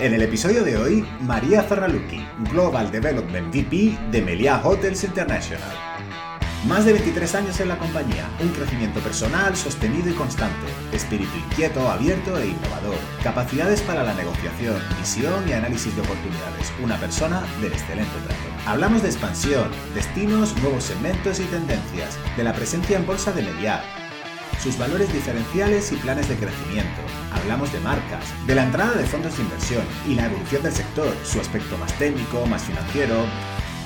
En el episodio de hoy, María Zarraluki, Global Development VP de Meliá Hotels International. Más de 23 años en la compañía, un crecimiento personal sostenido y constante, espíritu inquieto, abierto e innovador, capacidades para la negociación, visión y análisis de oportunidades, una persona de excelente trato. Hablamos de expansión, destinos, nuevos segmentos y tendencias, de la presencia en bolsa de Meliá, sus valores diferenciales y planes de crecimiento. Hablamos de marcas, de la entrada de fondos de inversión y la evolución del sector, su aspecto más técnico, más financiero,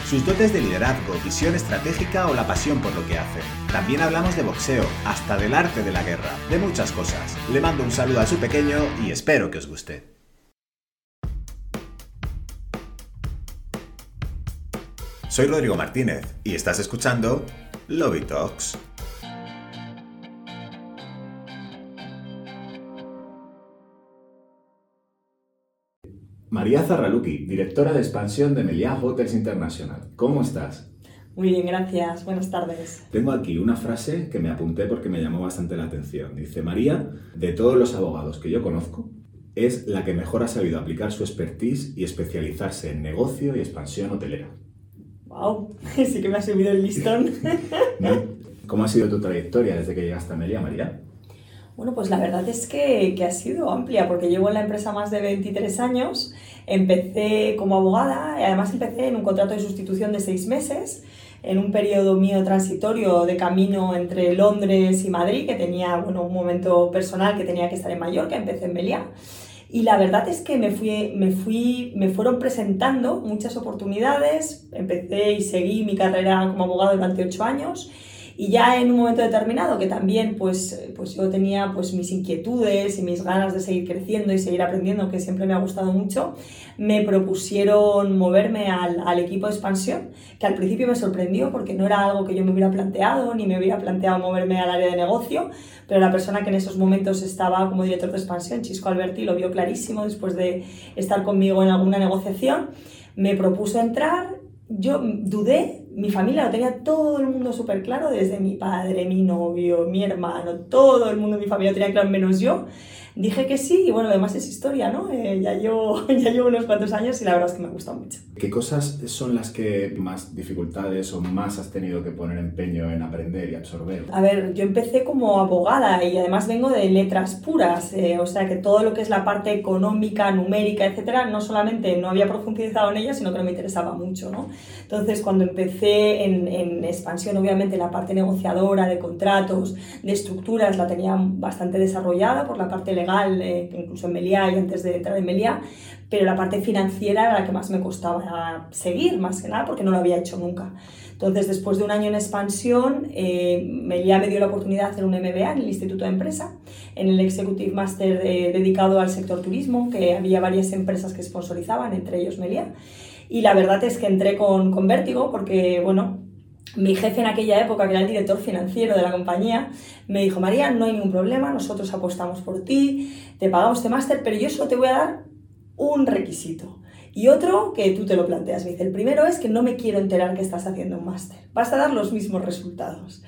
sus dotes de liderazgo, visión estratégica o la pasión por lo que hace. También hablamos de boxeo, hasta del arte de la guerra, de muchas cosas. Le mando un saludo a su pequeño y espero que os guste. Soy Rodrigo Martínez y estás escuchando Lobby Talks. María Zarraluki, directora de expansión de Meliá Hotels International. ¿Cómo estás? Muy bien, gracias. Buenas tardes. Tengo aquí una frase que me apunté porque me llamó bastante la atención. Dice, María, de todos los abogados que yo conozco, es la que mejor ha sabido aplicar su expertise y especializarse en negocio y expansión hotelera. ¡Wow! Sí que me ha subido el listón. ¿Cómo ha sido tu trayectoria desde que llegaste a Meliá, María? Bueno, pues la verdad es que, que, ha sido amplia, porque llevo en la empresa más de 23 años, empecé como abogada, además empecé en un contrato de sustitución de seis meses, en un periodo mío transitorio de camino entre Londres y Madrid, que tenía bueno, un momento personal que tenía que estar en Mallorca, empecé en Meliá. Y la verdad es que me, fui, me, fui, me fueron presentando muchas oportunidades, empecé y seguí mi carrera como abogado durante ocho años y ya en un momento determinado, que también pues, pues yo tenía pues mis inquietudes y mis ganas de seguir creciendo y seguir aprendiendo, que siempre me ha gustado mucho, me propusieron moverme al, al equipo de expansión, que al principio me sorprendió porque no era algo que yo me hubiera planteado, ni me hubiera planteado moverme al área de negocio, pero la persona que en esos momentos estaba como director de expansión, Chisco Alberti, lo vio clarísimo después de estar conmigo en alguna negociación, me propuso entrar. Yo dudé, mi familia lo tenía todo el mundo súper claro, desde mi padre, mi novio, mi hermano, todo el mundo de mi familia lo tenía claro, menos yo. Dije que sí y bueno, además es historia, ¿no? Eh, ya, llevo, ya llevo unos cuantos años y la verdad es que me gusta mucho. ¿Qué cosas son las que más dificultades o más has tenido que poner empeño en aprender y absorber? A ver, yo empecé como abogada y además vengo de letras puras, eh, o sea que todo lo que es la parte económica, numérica, etcétera, no solamente no había profundizado en ella, sino que no me interesaba mucho, ¿no? Entonces, cuando empecé en, en expansión, obviamente la parte negociadora, de contratos, de estructuras, la tenía bastante desarrollada por la parte legal legal, eh, incluso en Meliá y antes de entrar en Meliá, pero la parte financiera era la que más me costaba seguir, más que nada, porque no lo había hecho nunca. Entonces, después de un año en expansión, eh, Meliá me dio la oportunidad de hacer un MBA en el Instituto de Empresa, en el Executive Master eh, dedicado al sector turismo, que había varias empresas que sponsorizaban, entre ellos Meliá. Y la verdad es que entré con, con vértigo porque, bueno, mi jefe en aquella época, que era el director financiero de la compañía, me dijo, María, no hay ningún problema, nosotros apostamos por ti, te pagamos este máster, pero yo solo te voy a dar un requisito. Y otro que tú te lo planteas, me dice, el primero es que no me quiero enterar que estás haciendo un máster, vas a dar los mismos resultados.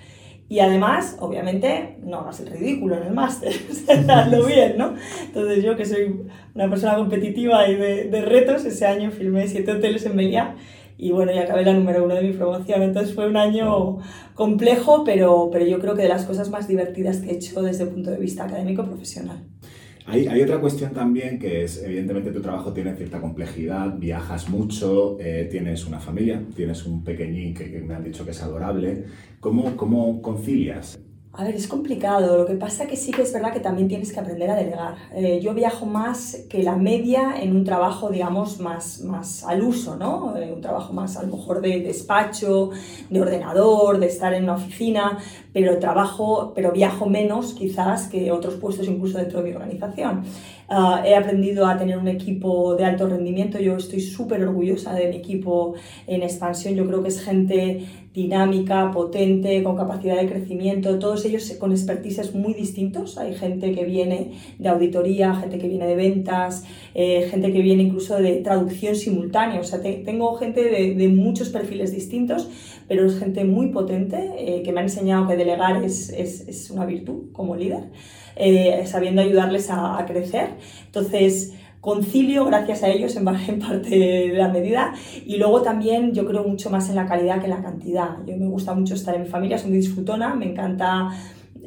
Y además, obviamente, no hagas el ridículo en el máster, hazlo bien, ¿no? Entonces yo, que soy una persona competitiva y de, de retos, ese año filmé siete hoteles en Meliá y bueno, y acabé la número uno de mi promoción. Entonces fue un año complejo, pero, pero yo creo que de las cosas más divertidas que he hecho desde el punto de vista académico profesional. Hay, hay, otra cuestión también que es, evidentemente tu trabajo tiene cierta complejidad, viajas mucho, eh, tienes una familia, tienes un pequeñín que, que, me han dicho que es adorable. ¿Cómo, cómo concilias a ver, es complicado. Lo que pasa que sí que es verdad que también tienes que aprender a delegar. Eh, yo viajo más que la media en un trabajo, digamos, más, más al uso, ¿no? Eh, un trabajo más a lo mejor de despacho, de ordenador, de estar en una oficina, pero trabajo, pero viajo menos quizás que otros puestos incluso dentro de mi organización. Uh, he aprendido a tener un equipo de alto rendimiento. Yo estoy súper orgullosa de mi equipo en expansión. Yo creo que es gente dinámica, potente, con capacidad de crecimiento, todos ellos con expertices muy distintos. Hay gente que viene de auditoría, gente que viene de ventas, eh, gente que viene incluso de traducción simultánea. O sea, te, tengo gente de, de, muchos perfiles distintos, pero es gente muy potente eh, que me ha enseñado que delegar es, es, es una virtud como líder, eh, sabiendo ayudarles a, crecer. Entonces, concilio gracias a ellos en parte de la medida y luego también yo creo mucho más en la calidad que en la cantidad. Yo me gusta mucho estar en mi familia, soy muy disfrutona, me encanta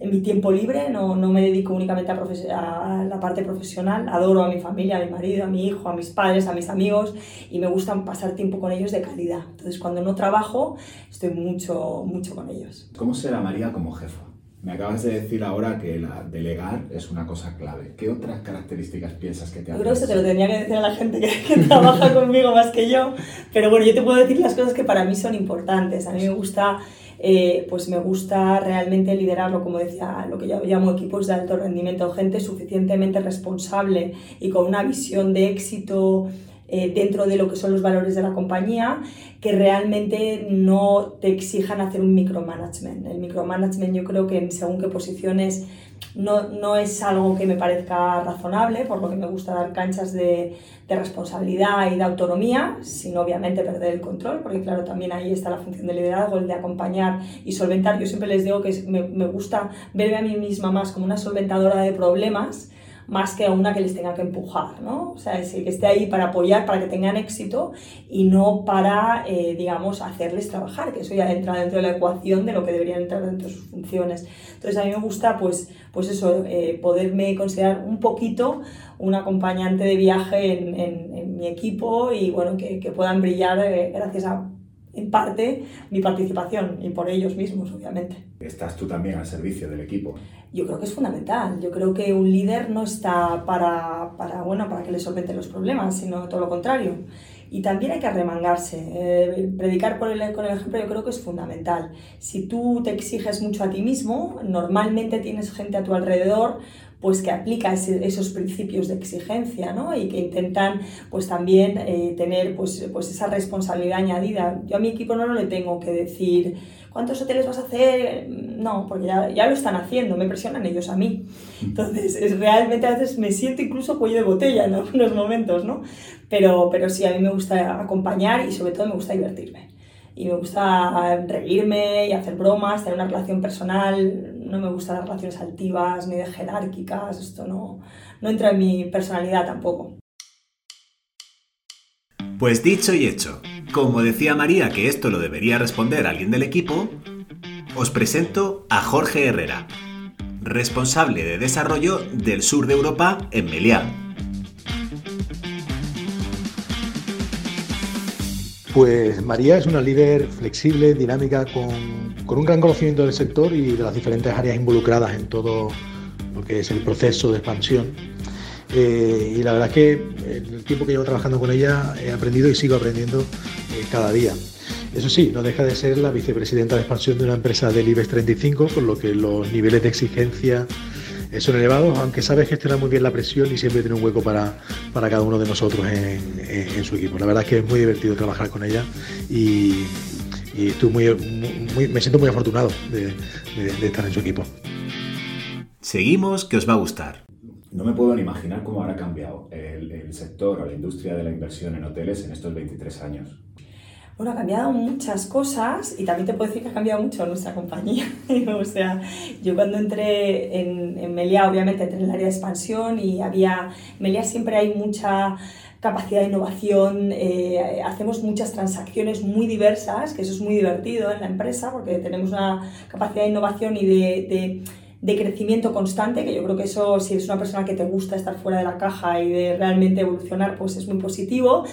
en mi tiempo libre, no, no me dedico únicamente a, a, la parte profesional, adoro a mi familia, a mi marido, a mi hijo, a mis padres, a mis amigos y me gusta pasar tiempo con ellos de calidad. Entonces cuando no trabajo estoy mucho, mucho con ellos. ¿Cómo será María como jefa? Me acabas de decir ahora que la delegar es una cosa clave. ¿Qué otras características piensas que te hacen? Yo creo que te lo tendría que decir a la gente que, que trabaja conmigo más que yo. Pero bueno, yo te puedo decir las cosas que para mí son importantes. A mí me gusta eh, pues me gusta realmente liderarlo, como decía, lo que yo llamo equipos de alto rendimiento, gente suficientemente responsable y con una visión de éxito eh, dentro de lo que son los valores de la compañía, que realmente no te exijan hacer un micromanagement. El micromanagement yo creo que según qué posiciones no, no, es algo que me parezca razonable, por lo que me gusta dar canchas de, de, responsabilidad y de autonomía, sin obviamente perder el control, porque claro, también ahí está la función de liderazgo, el de acompañar y solventar. Yo siempre les digo que me, me gusta verme a mí misma más como una solventadora de problemas más que a una que les tenga que empujar, ¿no? O sea, es que esté ahí para apoyar, para que tengan éxito y no para, eh, digamos, hacerles trabajar, que eso ya entra dentro de la ecuación de lo que deberían entrar dentro de sus funciones. Entonces, a mí me gusta, pues, pues eso, eh, poderme considerar un poquito un acompañante de viaje en, en, en mi equipo y, bueno, que, que puedan brillar eh, gracias a en parte mi participación y por ellos mismos, obviamente. Estás tú también al servicio del equipo. Yo creo que es fundamental. Yo creo que un líder no está para, para, bueno, para que le solvente los problemas, sino todo lo contrario. Y también hay que arremangarse. Eh, predicar por el, con el ejemplo yo creo que es fundamental. Si tú te exiges mucho a ti mismo, normalmente tienes gente a tu alrededor pues que aplica esos principios de exigencia ¿no? y que intentan pues también eh, tener pues, pues esa responsabilidad añadida. Yo a mi equipo no le tengo que decir ¿cuántos hoteles vas a hacer? No, porque ya, ya lo están haciendo, me presionan ellos a mí. Entonces, es, realmente a veces me siento incluso cuello de botella en algunos momentos, ¿no? Pero, pero sí, a mí me gusta acompañar y sobre todo me gusta divertirme y me gusta reírme y hacer bromas, tener una relación personal, no me gustan las relaciones altivas ni de jerárquicas, esto no, no entra en mi personalidad tampoco. Pues dicho y hecho, como decía María que esto lo debería responder alguien del equipo, os presento a Jorge Herrera, responsable de desarrollo del sur de Europa en Meliá. Pues María es una líder flexible, dinámica, con, un gran conocimiento del sector y de las diferentes áreas involucradas en todo lo que es el proceso de expansión. Eh, y la verdad es que en el tiempo que llevo trabajando con ella he aprendido y sigo aprendiendo eh, cada día. Eso sí, no deja de ser la vicepresidenta de expansión de una empresa del IBEX 35, con lo que los niveles de exigencia son elevados, aunque sabe gestionar muy bien la presión y siempre tiene un hueco para, para cada uno de nosotros en, su equipo. La verdad es que es muy divertido trabajar con ella y, y estoy muy, muy, me siento muy afortunado de, de, de estar en su equipo. Seguimos, que os va a gustar. No me puedo ni imaginar cómo habrá cambiado el, el sector o la industria de la inversión en hoteles en estos 23 años. Bueno, ha cambiado muchas cosas y también te puedo decir que ha cambiado mucho nuestra compañía. o sea, yo cuando entré en, en Melia, obviamente entré en el área de expansión y había, en Melia siempre hay mucha capacidad de innovación, eh, hacemos muchas transacciones muy diversas, que eso es muy divertido en la empresa porque tenemos una capacidad de innovación y de, de de crecimiento constante, que yo creo que eso, si eres una persona que te gusta estar fuera de la caja y de realmente evolucionar, pues es muy positivo.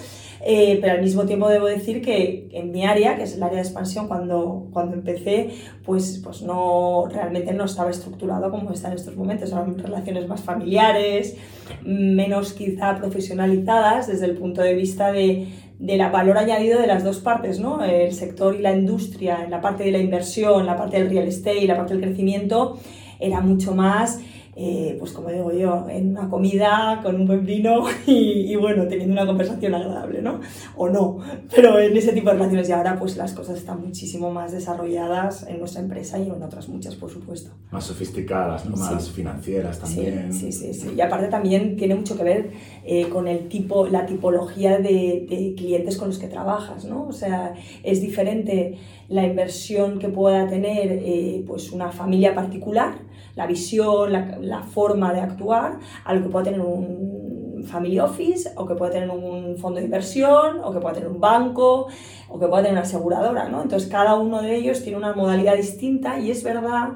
Eh, pero al mismo tiempo debo decir que en mi área, que es el área de expansión, cuando, cuando empecé, pues, pues no, realmente no estaba estructurado como está en estos momentos. Eran relaciones más familiares, menos quizá profesionalizadas desde el punto de vista de, de la valor añadido de las dos partes, ¿no? El sector y la industria, en la parte de la inversión, la parte del real estate la parte del crecimiento, era mucho más eh, pues como digo yo, en una comida con un buen vino y, y, bueno, teniendo una conversación agradable, ¿no? O no, pero en ese tipo de relaciones y ahora pues las cosas están muchísimo más desarrolladas en nuestra empresa y en otras muchas, por supuesto. Más sofisticadas, ¿no? Más sí. financieras también. Sí, sí, sí, sí, Y aparte también tiene mucho que ver eh, con el tipo, la tipología de, de clientes con los que trabajas, ¿no? O sea, es diferente la inversión que pueda tener eh, pues una familia particular, la visión, la, la, forma de actuar, a lo que pueda tener un family office, o que pueda tener un fondo de inversión, o que pueda tener un banco, o que pueda tener una aseguradora, ¿no? Entonces cada uno de ellos tiene una modalidad distinta y es verdad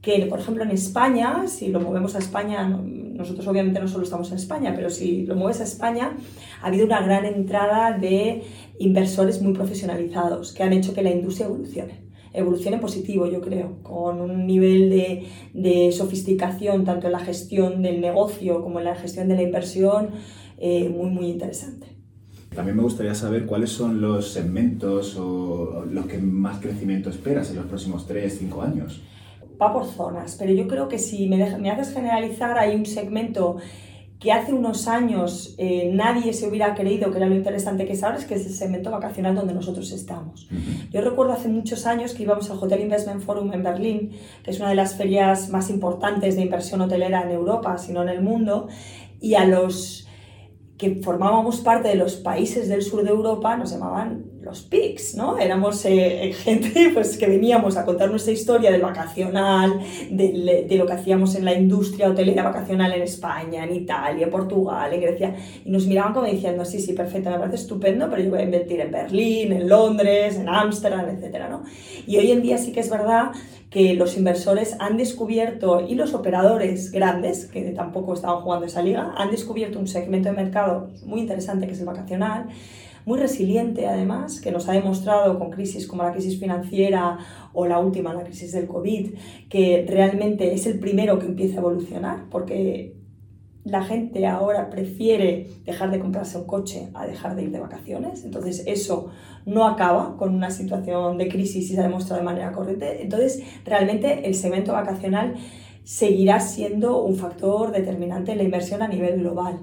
que, por ejemplo, en España, si lo movemos a España, nosotros obviamente no solo estamos en España, pero si lo mueves a España, ha habido una gran entrada de inversores muy profesionalizados que han hecho que la industria evolucione. Evolucione positivo, yo creo, con un nivel de, de sofisticación tanto en la gestión del negocio como en la gestión de la inversión eh, muy, muy interesante. También me gustaría saber cuáles son los segmentos o los que más crecimiento esperas en los próximos 3, 5 años va por zonas, pero yo creo que si me, me haces generalizar, hay un segmento que hace unos años eh, nadie se hubiera creído que era lo interesante que es ahora, es que es el segmento vacacional donde nosotros estamos. Yo recuerdo hace muchos años que íbamos al Hotel Investment Forum en Berlín, que es una de las ferias más importantes de inversión hotelera en Europa, si no en el mundo, y a los que formábamos parte de los países del sur de Europa nos llamaban los PICs, ¿no? Éramos eh, eh, gente pues, que veníamos a contar nuestra historia del vacacional, de, de, lo que hacíamos en la industria hotelera vacacional en España, en Italia, en Portugal, en Grecia, y nos miraban como diciendo, sí, sí, perfecto, me parece estupendo, pero yo voy a invertir en Berlín, en Londres, en Ámsterdam, etc. ¿no? Y hoy en día sí que es verdad que los inversores han descubierto, y los operadores grandes, que tampoco estaban jugando esa liga, han descubierto un segmento de mercado muy interesante que es el vacacional, muy resiliente además, que nos ha demostrado con crisis como la crisis financiera o la última, la crisis del COVID, que realmente es el primero que empieza a evolucionar, porque la gente ahora prefiere dejar de comprarse un coche a dejar de ir de vacaciones. Entonces eso no acaba con una situación de crisis y se ha demostrado de manera corriente. Entonces realmente el segmento vacacional seguirá siendo un factor determinante en la inversión a nivel global.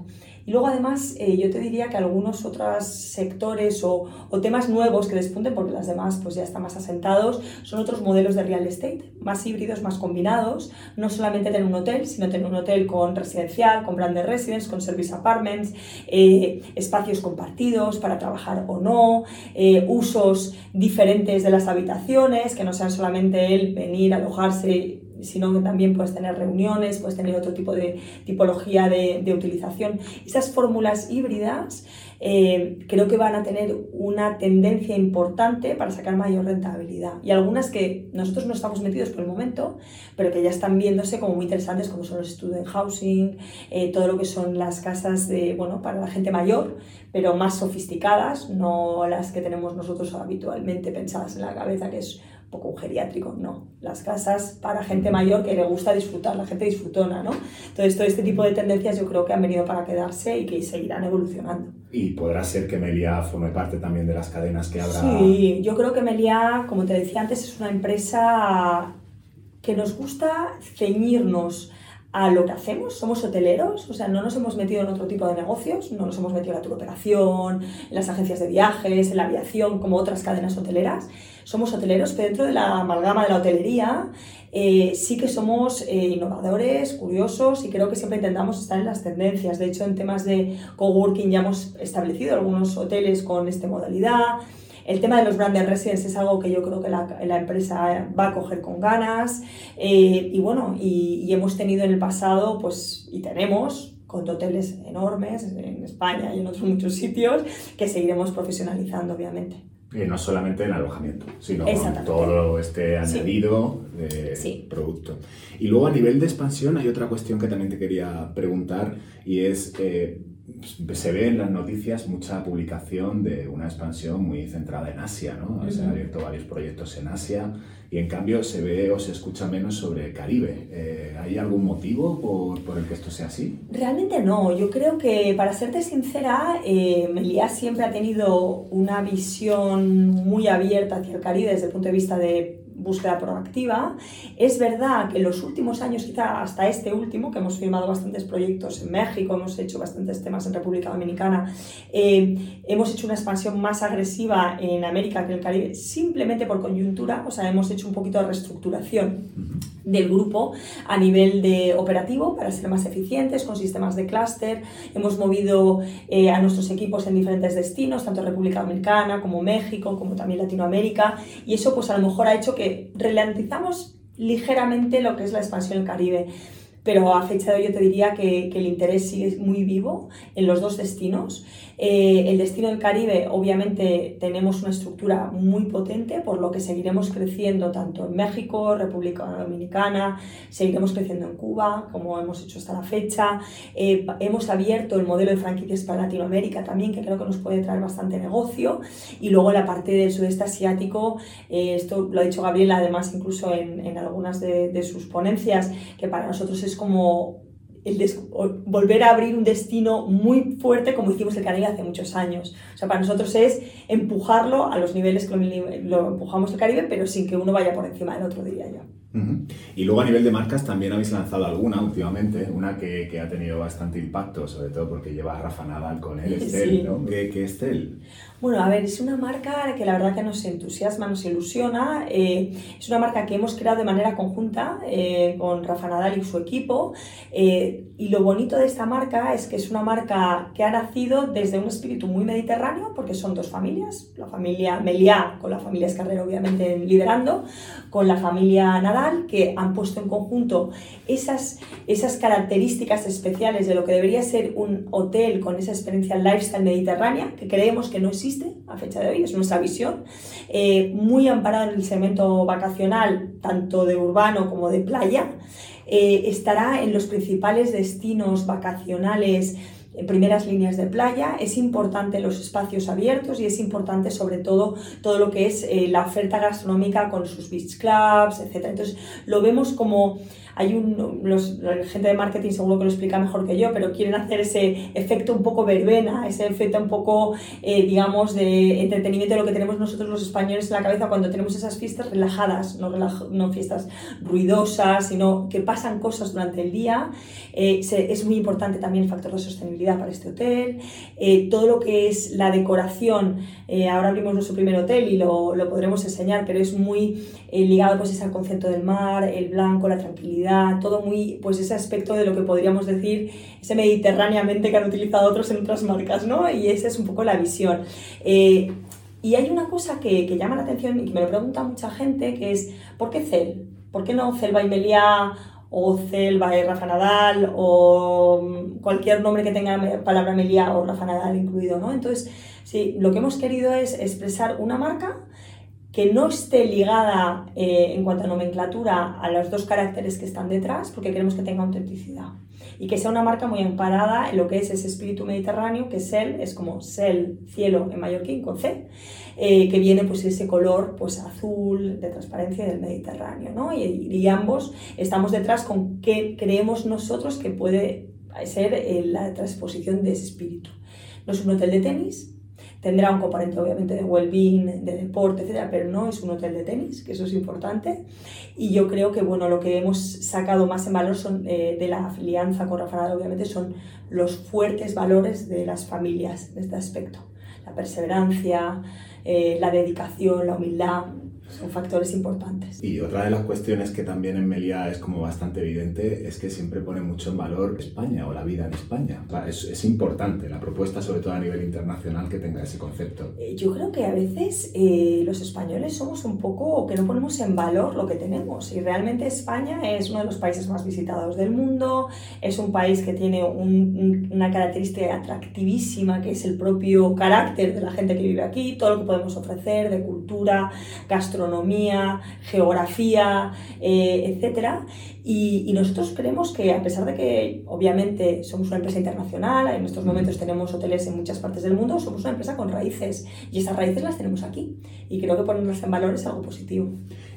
Y luego además eh, yo te diría que algunos otros sectores o, temas nuevos que despunten, porque las demás pues ya están más asentados, son otros modelos de real estate, más híbridos, más combinados, no solamente tener un hotel, sino tener un hotel con residencial, con branded residence, con service apartments, eh, espacios compartidos para trabajar o no, eh, usos diferentes de las habitaciones, que no sean solamente el venir, alojarse sino que también puedes tener reuniones, puedes tener otro tipo de tipología de, utilización. Esas fórmulas híbridas eh, creo que van a tener una tendencia importante para sacar mayor rentabilidad. Y algunas que nosotros no estamos metidos por el momento, pero que ya están viéndose como muy interesantes, como son los student housing, eh, todo lo que son las casas de, bueno, para la gente mayor, pero más sofisticadas, no las que tenemos nosotros habitualmente pensadas en la cabeza, que es poco un geriátrico, no. Las casas para gente mayor que le gusta disfrutar, la gente disfrutona, ¿no? Entonces, todo este tipo de tendencias yo creo que han venido para quedarse y que seguirán evolucionando. Y podrá ser que Melia forme parte también de las cadenas que habrá. Sí, yo creo que Melia, como te decía antes, es una empresa que nos gusta ceñirnos a lo que hacemos, somos hoteleros, o sea, no nos hemos metido en otro tipo de negocios, no nos hemos metido en la turoperación, en las agencias de viajes, en la aviación, como otras cadenas hoteleras. Somos hoteleros, pero dentro de la amalgama de la hotelería eh, sí que somos eh, innovadores, curiosos y creo que siempre intentamos estar en las tendencias. De hecho, en temas de coworking ya hemos establecido algunos hoteles con esta modalidad. El tema de los branded residents es algo que yo creo que la, empresa va a coger con ganas eh, y bueno, y, hemos tenido en el pasado, pues, y tenemos con hoteles enormes en España y en otros muchos sitios que seguiremos profesionalizando, obviamente. Y no solamente en alojamiento, sino con todo este añadido de producto. Y luego a nivel de expansión hay otra cuestión que también te quería preguntar y es, eh, se ve en las noticias mucha publicación de una expansión muy centrada en Asia, ¿no? Se han abierto varios proyectos en Asia y en cambio se ve o se escucha menos sobre el Caribe. Eh, ¿Hay algún motivo por, por, el que esto sea así? Realmente no. Yo creo que, para serte sincera, eh, Melia siempre ha tenido una visión muy abierta hacia el Caribe desde el punto de vista de búsqueda proactiva. Es verdad que en los últimos años, quizá hasta este último, que hemos firmado bastantes proyectos en México, hemos hecho bastantes temas en República Dominicana, eh, hemos hecho una expansión más agresiva en América que en el Caribe, simplemente por coyuntura, o sea, hemos hecho un poquito de reestructuración del grupo a nivel de operativo para ser más eficientes con sistemas de clúster. Hemos movido eh, a nuestros equipos en diferentes destinos, tanto República Dominicana como México, como también Latinoamérica, y eso pues a lo mejor ha hecho que ralentizamos ligeramente lo que es la expansión en el Caribe. pero a fecha de hoy yo te diría que el interés sigue muy vivo en los dos destinos. Eh, el destino del Caribe, obviamente, tenemos una estructura muy potente, por lo que seguiremos creciendo tanto en México, República Dominicana, seguiremos creciendo en Cuba, como hemos hecho hasta la fecha. Eh, hemos abierto el modelo de franquicias para Latinoamérica también, que creo que nos puede traer bastante negocio. Y luego la parte del sudeste asiático, eh, esto lo ha dicho Gabriela, además, incluso en, en algunas de, de sus ponencias, que para nosotros es como el volver a abrir un destino muy fuerte como hicimos el Caribe hace muchos años. O sea, para nosotros es empujarlo a los niveles que lo, empujamos el Caribe, pero sin que uno vaya por encima del otro, diría yo. Y luego a nivel de marcas también habéis lanzado alguna últimamente, una que, que ha tenido bastante impacto, sobre todo porque lleva a Rafa Nadal con él, Estel, ¿no? ¿Qué, ¿Qué, es Estel? Bueno, a ver, es una marca que la verdad que nos entusiasma, nos ilusiona. Eh, es una marca que hemos creado de manera conjunta eh, con Rafa Nadal y su equipo. Eh, y lo bonito de esta marca es que es una marca que ha nacido desde un espíritu muy mediterráneo, porque son dos familias, la familia Meliá, con la familia Escarrero obviamente liderando, con la familia Nadal, que han puesto en conjunto esas, esas características especiales de lo que debería ser un hotel con esa experiencia lifestyle mediterránea, que creemos que no existe a fecha de hoy, es nuestra visión, eh, muy amparado en el segmento vacacional, tanto de urbano como de playa. Eh, estará en los principales destinos vacacionales en primeras líneas de playa, es importante los espacios abiertos y es importante sobre todo todo lo que es eh, la oferta gastronómica con sus beach clubs, etc. Entonces lo vemos como hay un, los, la gente de marketing seguro que lo explica mejor que yo, pero quieren hacer ese efecto un poco verbena, ese efecto un poco, eh, digamos, de entretenimiento de lo que tenemos nosotros los españoles en la cabeza cuando tenemos esas fiestas relajadas, no, no fiestas ruidosas, sino que pasan cosas durante el día. Eh, es muy importante también el factor de sostenibilidad para este hotel. Eh, todo lo que es la decoración, ahora abrimos nuestro primer hotel y lo, lo podremos enseñar, pero es muy ligado pues, al concepto del mar, el blanco, la tranquilidad todo muy, pues ese aspecto de lo que podríamos decir, ese mediterráneamente que han utilizado otros en otras marcas, ¿no? Y esa es un poco la visión. Eh, y hay una cosa que, que, llama la atención y que me lo pregunta mucha gente, que es, ¿por qué Cel? ¿Por qué no Cel Meliá o Cel by Rafa Nadal o cualquier nombre que tenga palabra Meliá o Rafa Nadal incluido, ¿no? Entonces, sí, lo que hemos querido es expresar una marca que no esté ligada eh, en cuanto a nomenclatura a los dos caracteres que están detrás, porque queremos que tenga autenticidad. Y que sea una marca muy amparada en lo que es ese espíritu mediterráneo, que es como Sel, cielo en mallorquín con C, eh, que viene pues ese color pues azul de transparencia del Mediterráneo. ¿no? Y, y, ambos estamos detrás con qué creemos nosotros que puede ser eh, la transposición de ese espíritu. No es un hotel de tenis, Tendrá un componente obviamente de well-being, de deporte, etcétera, pero no es un hotel de tenis, que eso es importante. Y yo creo que bueno, lo que hemos sacado más en valor son, eh, de la alianza con Rafa obviamente, son los fuertes valores de las familias en este aspecto. La perseverancia, eh, la dedicación, la humildad, son factores importantes. Y otra de las cuestiones que también en Melia es como bastante evidente es que siempre pone mucho en valor España o la vida en España. Es, es importante la propuesta, sobre todo a nivel internacional, que tenga ese concepto. Eh, yo creo que a veces eh, los españoles somos un poco que no ponemos en valor lo que tenemos. Y realmente España es uno de los países más visitados del mundo, es un país que tiene un, una característica atractivísima que es el propio carácter de la gente que vive aquí, todo lo que podemos ofrecer de cultura, gastronomía astronomía, geografía, eh, etc. Y, nosotros creemos que a pesar de que obviamente somos una empresa internacional, en estos momentos tenemos hoteles en muchas partes del mundo, somos una empresa con raíces y esas raíces las tenemos aquí. Y creo que ponerlas en valor es algo positivo.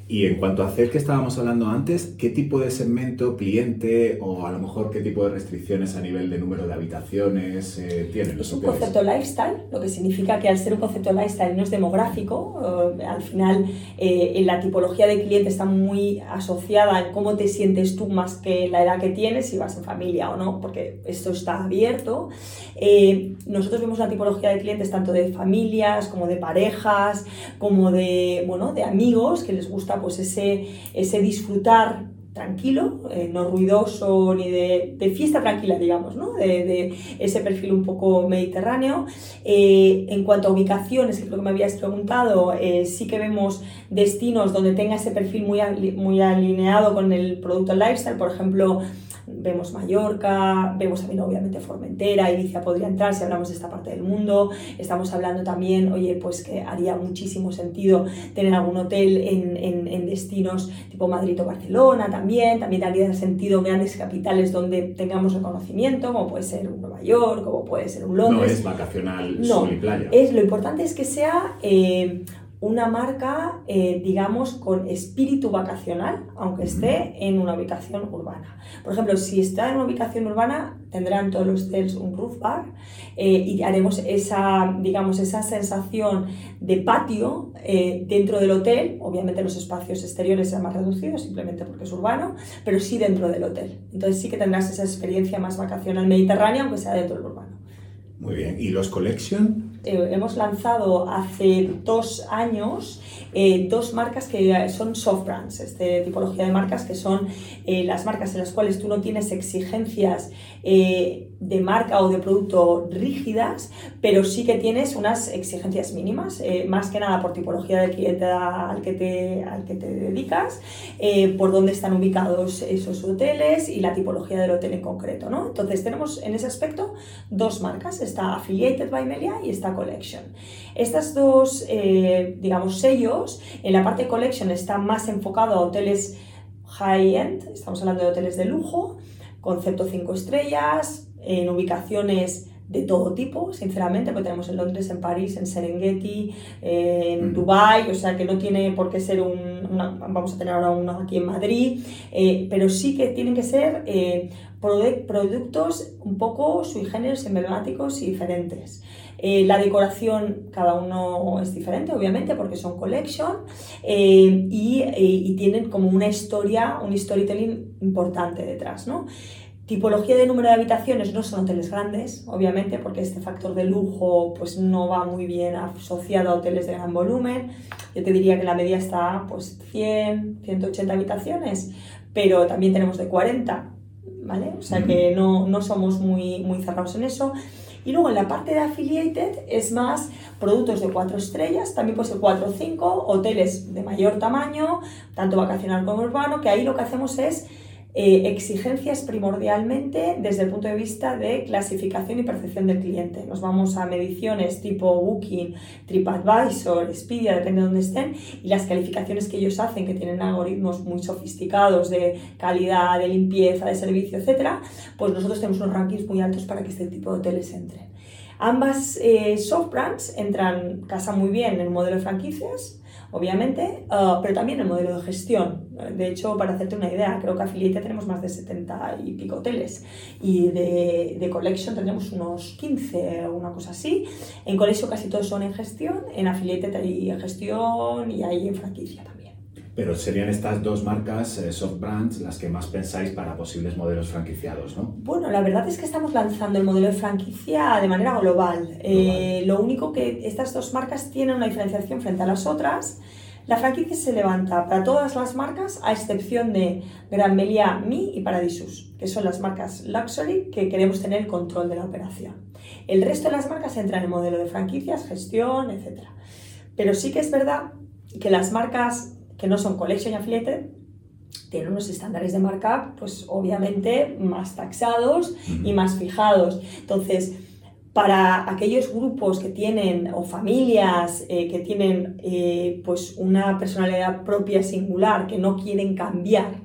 Y en cuanto a hacer que estábamos hablando antes, ¿qué tipo de segmento, cliente o a lo mejor qué tipo de restricciones a nivel de número de habitaciones eh, tienen los Es un concepto lifestyle, lo que significa que al ser un concepto lifestyle no es demográfico, eh, al final eh, la tipología de cliente está muy asociada a cómo te sientes tú más que la edad que tienes, si vas en familia o no, porque esto está abierto. Eh, nosotros vemos una tipología de clientes tanto de familias como de parejas, como de, bueno, de amigos que les gusta pues ese, ese disfrutar tranquilo, eh, no ruidoso ni de, fiesta tranquila, digamos, ¿no? de, de, ese perfil un poco mediterráneo. Eh, en cuanto a ubicaciones, que creo que me habías preguntado, eh, sí que vemos destinos donde tenga ese perfil muy, muy alineado con el producto lifestyle, por ejemplo, vemos Mallorca, vemos también obviamente Formentera, Ibiza podría entrar si hablamos de esta parte del mundo, estamos hablando también, oye, pues que haría muchísimo sentido tener algún hotel en, en, en destinos tipo Madrid o Barcelona también, también haría sentido grandes capitales donde tengamos reconocimiento, como puede ser un Nueva York, como puede ser un Londres. No es vacacional No, sol y playa. es, lo importante es que sea eh, una marca, eh, digamos, con espíritu vacacional, aunque esté en una ubicación urbana. Por ejemplo, si está en una ubicación urbana, tendrán todos los hotels un roof bar eh, y haremos esa, digamos, esa sensación de patio eh, dentro del hotel. Obviamente los espacios exteriores serán más reducidos, simplemente porque es urbano, pero sí dentro del hotel. Entonces sí que tendrás esa experiencia más vacacional mediterránea, aunque sea dentro del urbano. Muy bien. ¿Y los collection? Eh, hemos lanzado hace dos años eh, dos marcas que son soft brands, este tipología de marcas que son eh, las marcas en las cuales tú no tienes exigencias eh, de marca o de producto rígidas, pero sí que tienes unas exigencias mínimas, eh, más que nada por tipología de cliente al que te, al que te dedicas, eh, por dónde están ubicados esos hoteles y la tipología del hotel en concreto. ¿no? Entonces tenemos en ese aspecto dos marcas, está Affiliated by Melia y está Collection. Estas dos, eh, digamos, sellos, en la parte Collection está más enfocado a hoteles high-end, estamos hablando de hoteles de lujo, concepto 5 estrellas, en ubicaciones de todo tipo, sinceramente, porque tenemos en Londres, en París, en Serengeti, en Mm. Dubai, o sea que no tiene por qué ser un, una- vamos a tener ahora uno aquí en Madrid, eh, pero sí que tienen que ser eh, productos un poco sui generis, emblemáticos y diferentes. Eh, la decoración, cada uno es diferente, obviamente, porque son collection eh, y, eh, y tienen como una historia, un storytelling importante detrás, ¿no? Tipología de número de habitaciones no son hoteles grandes, obviamente, porque este factor de lujo pues, no va muy bien asociado a hoteles de gran volumen. Yo te diría que la media está pues 100, 180 habitaciones, pero también tenemos de 40, ¿vale? O sea que no, no somos muy, muy cerrados en eso. Y luego en la parte de affiliated es más productos de 4 estrellas, también puede ser 4 o 5, hoteles de mayor tamaño, tanto vacacional como urbano, que ahí lo que hacemos es eh, exigencias primordialmente desde el punto de vista de clasificación y percepción del cliente. Nos vamos a mediciones tipo Booking, TripAdvisor, Expedia, depende de dónde estén, y las calificaciones que ellos hacen, que tienen algoritmos muy sofisticados de calidad, de limpieza, de servicio, etcétera, pues nosotros tenemos unos rankings muy altos para que este tipo de hoteles entren. Ambas eh, soft brands entran, casan muy bien en el modelo de franquicias, obviamente, ah, pero también el modelo de gestión. De hecho, para hacerte una idea, creo que Affiliate tenemos más de 70 y pico hoteles y de, de Collection tendremos unos 15 o una cosa así. En Collection casi todos son en gestión, en Affiliate hay en gestión y hay en franquicia también. Pero serían estas dos marcas, eh, soft brands, las que más pensáis para posibles modelos franquiciados, ¿no? Bueno, la verdad es que estamos lanzando el modelo de franquicia de manera global. Eh, lo único que estas dos marcas tienen una diferenciación frente a las otras. La franquicia se levanta para todas las marcas, a excepción de Gran Meliá, Mi y Paradisus, que son las marcas luxury que queremos tener el control de la operación. El resto de las marcas entran en el modelo de franquicias, gestión, etc. Pero sí que es verdad que las marcas que no son collection y affiliated tienen unos estándares de marca, pues obviamente más taxados y más fijados. Entonces, para aquellos grupos que tienen o familias eh, que tienen eh, pues una personalidad propia singular que no quieren cambiar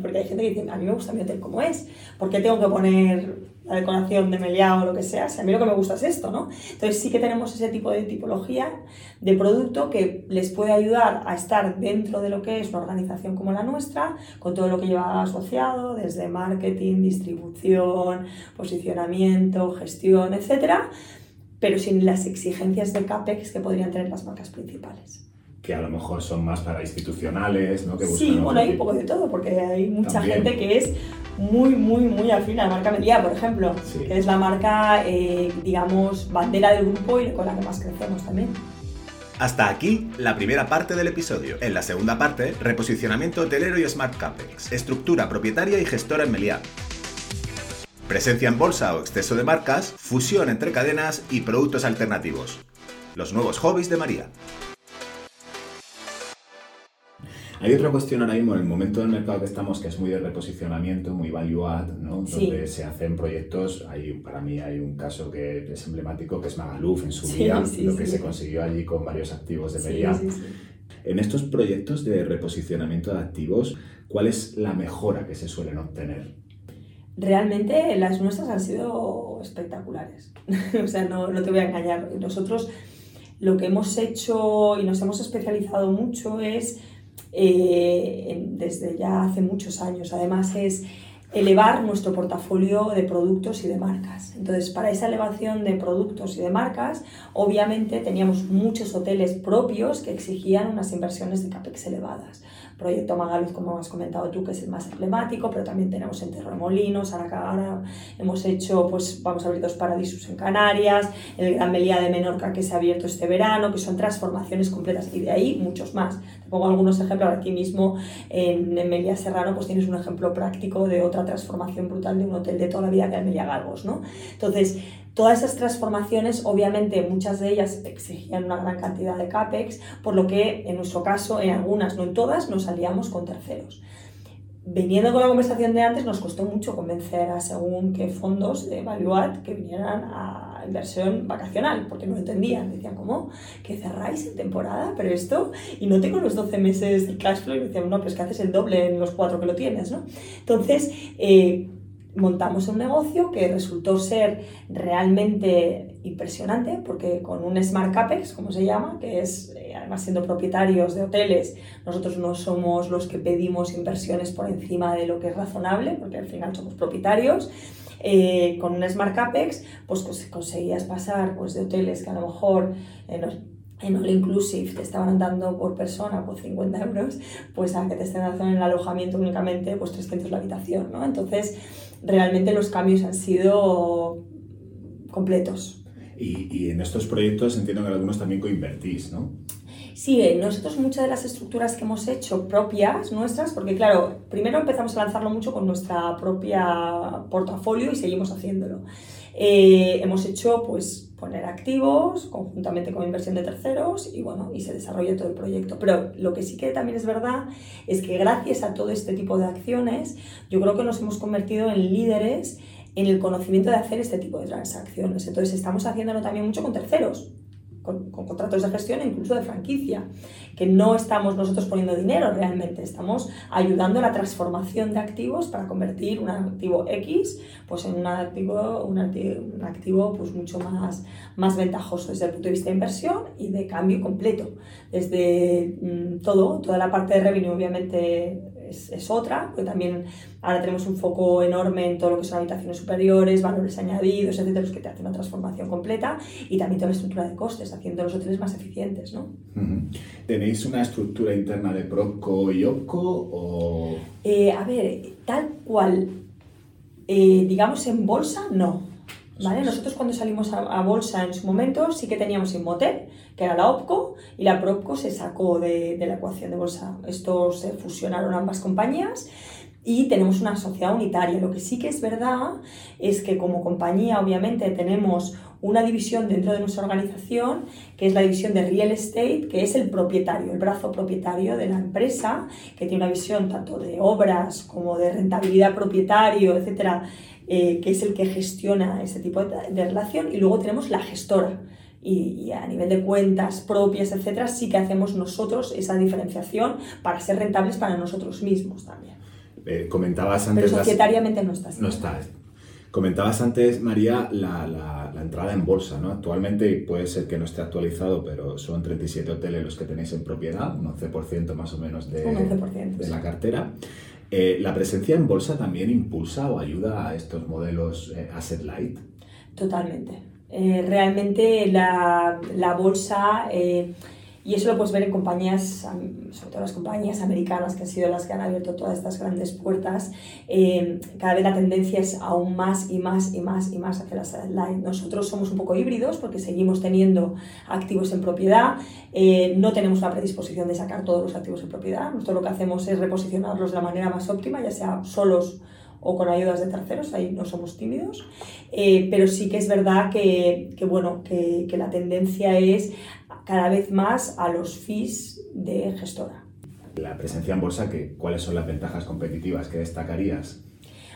porque hay gente que dice a mí me gusta mi hotel como es ¿por qué tengo que poner la decoración de Meliá o lo que sea? Si a mí lo que me gusta es esto ¿no? entonces sí que tenemos ese tipo de tipología de producto que les puede ayudar a estar dentro de lo que es una organización como la nuestra con todo lo que lleva asociado desde marketing, distribución posicionamiento, gestión, etcétera, pero sin las exigencias de CAPEX que podrían tener las marcas principales. Que a lo mejor son más para institucionales, ¿no? Que buscan Sí, bueno, hay un poco de todo, porque hay mucha También. gente que es muy, muy, muy afín a la marca Melia, por ejemplo, Sí. que es la marca, eh, digamos, bandera del grupo y con la que más crecemos también. Hasta aquí la primera parte del episodio. En la segunda parte, reposicionamiento hotelero y Smart Capex, estructura propietaria y gestora en Meliá. Presencia en bolsa o exceso de marcas, fusión entre cadenas y productos alternativos. Los nuevos hobbies de María. Hay otra cuestión ahora mismo, en el momento del mercado que estamos, que es muy de reposicionamiento, muy value add, ¿no? donde se hacen proyectos, hay, para mí hay un caso que es emblemático, que es Magaluf en su día, lo que se consiguió allí con varios activos de Media. En estos proyectos de reposicionamiento de activos, ¿cuál es la mejora que se suelen obtener? Realmente las nuestras han sido espectaculares. o sea, no, no te voy a engañar. Nosotros lo que hemos hecho y nos hemos especializado mucho es, eh, desde ya hace muchos años, además es elevar nuestro portafolio de productos y de marcas. Entonces, para esa elevación de productos y de marcas, obviamente teníamos muchos hoteles propios que exigían unas inversiones de CAPEX elevadas. Proyecto Magaluz, como has comentado tú, que es el más emblemático, pero también tenemos en Terremolinos, ahora hemos hecho, pues vamos a abrir dos paradisos en Canarias, el Gran Melía de Menorca que se ha abierto este verano, que son transformaciones completas y de ahí muchos más. Pongo algunos ejemplos, aquí mismo en, en Melía Serrano pues tienes un ejemplo práctico de otra transformación brutal de un hotel de toda la vida que es Melía Galgos, ¿no? Entonces, Todas esas transformaciones, obviamente, muchas de ellas exigían una gran cantidad de CAPEX, por lo que en nuestro caso, en algunas, no en todas, nos salíamos con terceros. Viniendo con la conversación de antes, nos costó mucho convencer a según qué fondos de Valuat que vinieran a inversión vacacional, porque no entendían. Decían, ¿cómo? ¿Que cerráis en temporada? Pero esto, y no tengo los 12 meses de cash flow. Y decían, no, pues que haces el doble en los cuatro que lo tienes, ¿no? Entonces, eh, montamos un negocio que resultó ser realmente impresionante porque con un Smart CAPEX, como se llama, que es, eh, además siendo propietarios de hoteles, nosotros no somos los que pedimos inversiones por encima de lo que es razonable, porque al final somos propietarios. Eh, con un Smart CAPEX, pues conseguías pasar pues, de hoteles que a lo mejor en All Inclusive te estaban dando por persona por 50 euros, pues a que te estén dando en el alojamiento únicamente pues 300 la habitación, ¿no? Entonces, realmente los cambios han sido completos. Y, y en estos proyectos entiendo que algunos también coinvertís, ¿no? Sí, nosotros muchas de las estructuras que hemos hecho propias nuestras, porque claro, primero empezamos a lanzarlo mucho con nuestra propia portafolio y seguimos haciéndolo. Eh, hemos hecho pues poner activos conjuntamente con inversión de terceros y bueno, y se desarrolla todo el proyecto. Pero lo que sí que también es verdad es que gracias a todo este tipo de acciones, yo creo que nos hemos convertido en líderes en el conocimiento de hacer este tipo de transacciones. Entonces estamos haciéndolo también mucho con terceros con, contratos de gestión e incluso de franquicia, que no estamos nosotros poniendo dinero realmente, estamos ayudando a la transformación de activos para convertir un activo X pues, en un activo, un activo, pues, mucho más, más ventajoso desde el punto de vista de inversión y de cambio completo. Desde mm, todo, toda la parte de revenue obviamente es, otra, porque también ahora tenemos un foco enorme en todo lo que son habitaciones superiores, valores añadidos, etcétera, los que te hacen una transformación completa y también toda la estructura de costes, haciendo los hoteles más eficientes. ¿no? ¿Tenéis una estructura interna de PROCO y OPCO? O... Eh, a ver, tal cual, eh, digamos en bolsa, no. ¿Vale? Nosotros cuando salimos a, bolsa en su momento sí que teníamos Inmotel, que era la OPCO, y la PROPCO se sacó de, de la ecuación de bolsa. Estos se fusionaron ambas compañías y tenemos una sociedad unitaria. Lo que sí que es verdad es que como compañía obviamente tenemos una división dentro de nuestra organización, que es la división de real estate, que es el propietario, el brazo propietario de la empresa, que tiene una visión tanto de obras como de rentabilidad propietario, etcétera, eh, que es el que gestiona ese tipo de, relación, y luego tenemos la gestora. Y, a nivel de cuentas propias, etcétera, sí que hacemos nosotros esa diferenciación para ser rentables para nosotros mismos también. Eh, comentabas antes... Pero societariamente no está. No está. Comentabas antes, María, la, la, entrada en bolsa, ¿no? Actualmente puede ser que no esté actualizado, pero son 37 hoteles los que tenéis en propiedad, un 11% más o menos de, de la cartera. Eh, ¿La presencia en bolsa también impulsa o ayuda a estos modelos eh, asset light? Totalmente. Eh, realmente la, la bolsa y eso lo puedes ver en compañías, sobre todo las compañías americanas, que han sido las que han abierto todas estas grandes puertas. Eh, cada vez la tendencia es aún más y más y más y más hacia la satellite. Nosotros somos un poco híbridos porque seguimos teniendo activos en propiedad. Eh, no tenemos la predisposición de sacar todos los activos en propiedad. Nosotros lo que hacemos es reposicionarlos de la manera más óptima, ya sea solos o con ayudas de terceros, ahí no somos tímidos, eh, pero sí que es verdad que, bueno, que, la tendencia es cada vez más a los fees de gestora. La presencia en bolsa, que, ¿cuáles son las ventajas competitivas que destacarías?